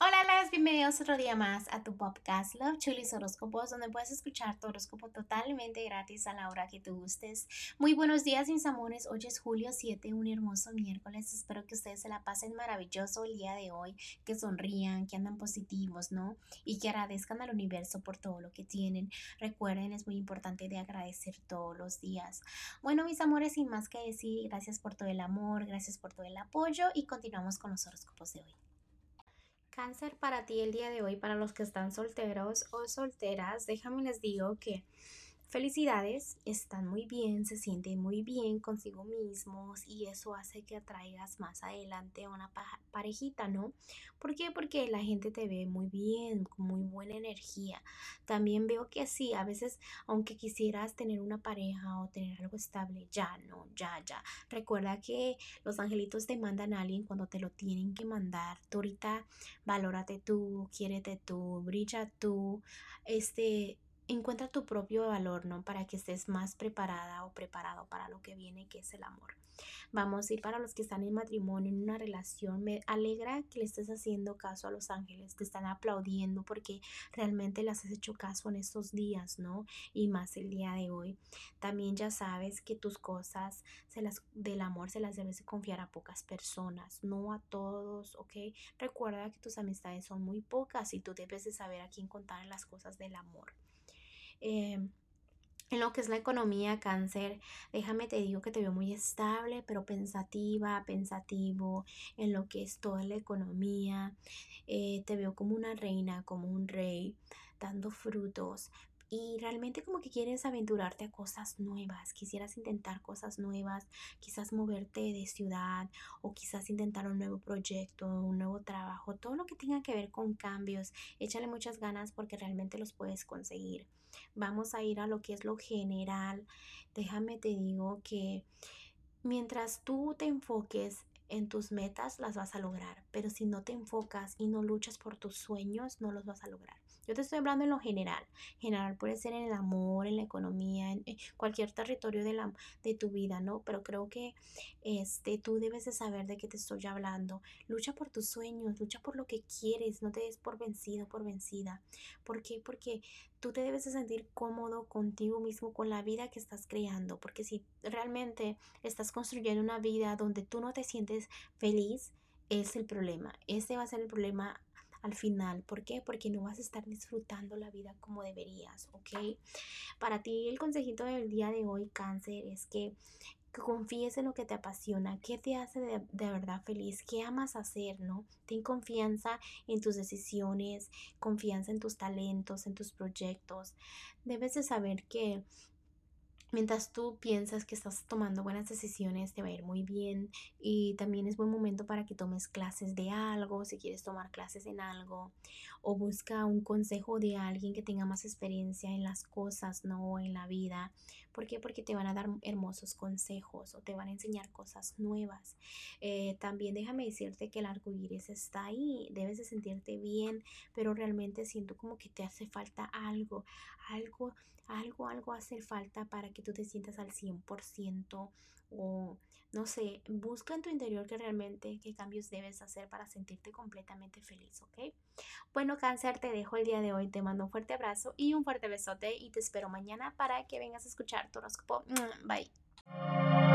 Hola, las bienvenidos otro día más a tu podcast Love Chulis Horóscopos, donde puedes escuchar tu horóscopo totalmente gratis a la hora que tú gustes. Muy buenos días, mis amores. Hoy es julio 7, un hermoso miércoles. Espero que ustedes se la pasen maravilloso el día de hoy, que sonrían, que andan positivos, ¿no? Y que agradezcan al universo por todo lo que tienen. Recuerden, es muy importante de agradecer todos los días. Bueno, mis amores, sin más que decir, gracias por todo el amor, gracias por todo el apoyo y continuamos con los horóscopos de hoy. Cáncer para ti el día de hoy, para los que están solteros o solteras, déjame les digo que Felicidades, están muy bien, se sienten muy bien consigo mismos y eso hace que atraigas más adelante a una parejita, ¿no? ¿Por qué? Porque la gente te ve muy bien, con muy buena energía. También veo que sí, a veces, aunque quisieras tener una pareja o tener algo estable, ya no, ya, ya. Recuerda que los angelitos te mandan a alguien cuando te lo tienen que mandar. Tú ahorita valórate tú, quiérete tú, brilla tú, este encuentra tu propio valor, ¿no? Para que estés más preparada o preparado para lo que viene, que es el amor. Vamos, y para los que están en matrimonio, en una relación, me alegra que le estés haciendo caso a los ángeles, te están aplaudiendo porque realmente les has hecho caso en estos días, ¿no? Y más el día de hoy. También ya sabes que tus cosas se las, del amor se las debes de confiar a pocas personas, no a todos, ¿ok? Recuerda que tus amistades son muy pocas y tú debes de saber a quién contar las cosas del amor. Em, en lo que es la economía, cáncer, déjame te digo que te veo muy estable, pero pensativa, pensativo, en lo que es toda la economía. Eh, te veo como una reina, como un rey, dando frutos, y realmente como que quieres aventurarte a cosas nuevas, quisieras intentar cosas nuevas, quizás moverte de ciudad o quizás intentar un nuevo proyecto, un nuevo trabajo, todo lo que tenga que ver con cambios, échale muchas ganas porque realmente los puedes conseguir. Vamos a ir a lo que es lo general. Déjame te digo que mientras tú te enfoques en tus metas las vas a lograr, pero si no te enfocas y no luchas por tus sueños, no los vas a lograr. Yo te estoy hablando en lo general. General puede ser en el amor, en la economía, en, cualquier territorio de, la, de tu vida, ¿no? Pero creo que este, tú debes de saber de qué te estoy hablando. Lucha por tus sueños, lucha por lo que quieres, no te des por vencido, por vencida. ¿Por qué? Porque tú te debes de sentir cómodo contigo mismo, con la vida que estás creando. Porque si realmente estás construyendo una vida donde tú no te sientes feliz, es el problema. Ese va a ser el problema al final. ¿Por qué? Porque no vas a estar disfrutando la vida como deberías, ¿ok? Para ti el consejito del día de hoy, cáncer, es que confíes en lo que te apasiona, qué te hace de, de, verdad feliz, qué amas hacer, ¿no? Ten confianza en tus decisiones, confianza en tus talentos, en tus proyectos. Debes de saber que Mientras tú piensas que estás tomando buenas decisiones, te va a ir muy bien y también es buen momento para que tomes clases de algo, si quieres tomar clases en algo, o busca un consejo de alguien que tenga más experiencia en las cosas, no en la vida. ¿Por qué? Porque te van a dar hermosos consejos o te van a enseñar cosas nuevas. Eh, también déjame decirte que el arco iris está ahí, debes de sentirte bien, pero realmente siento como que te hace falta algo, algo, algo, algo hace falta para que que tú te sientas al 100% o no sé, busca en tu interior que realmente qué cambios debes hacer para sentirte completamente feliz, ¿ok? Bueno, cáncer, te dejo el día de hoy, te mando un fuerte abrazo y un fuerte besote y te espero mañana para que vengas a escuchar tu horóscopo. Bye.